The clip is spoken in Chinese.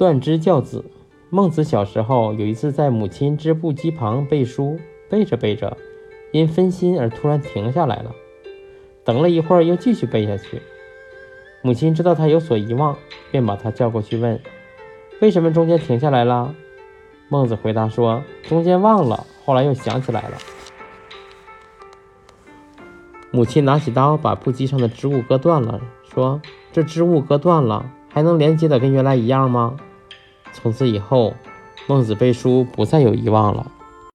断肢教子。孟子小时候有一次在母亲织布机旁背书，背着背着，因分心而突然停下来了。等了一会儿，又继续背下去。母亲知道他有所遗忘，便把他叫过去问：“为什么中间停下来了？”孟子回答说：“中间忘了，后来又想起来了。”母亲拿起刀，把布机上的织物割断了，说：“这织物割断了，还能连接的跟原来一样吗？”从此以后，孟子背书不再有遗忘了。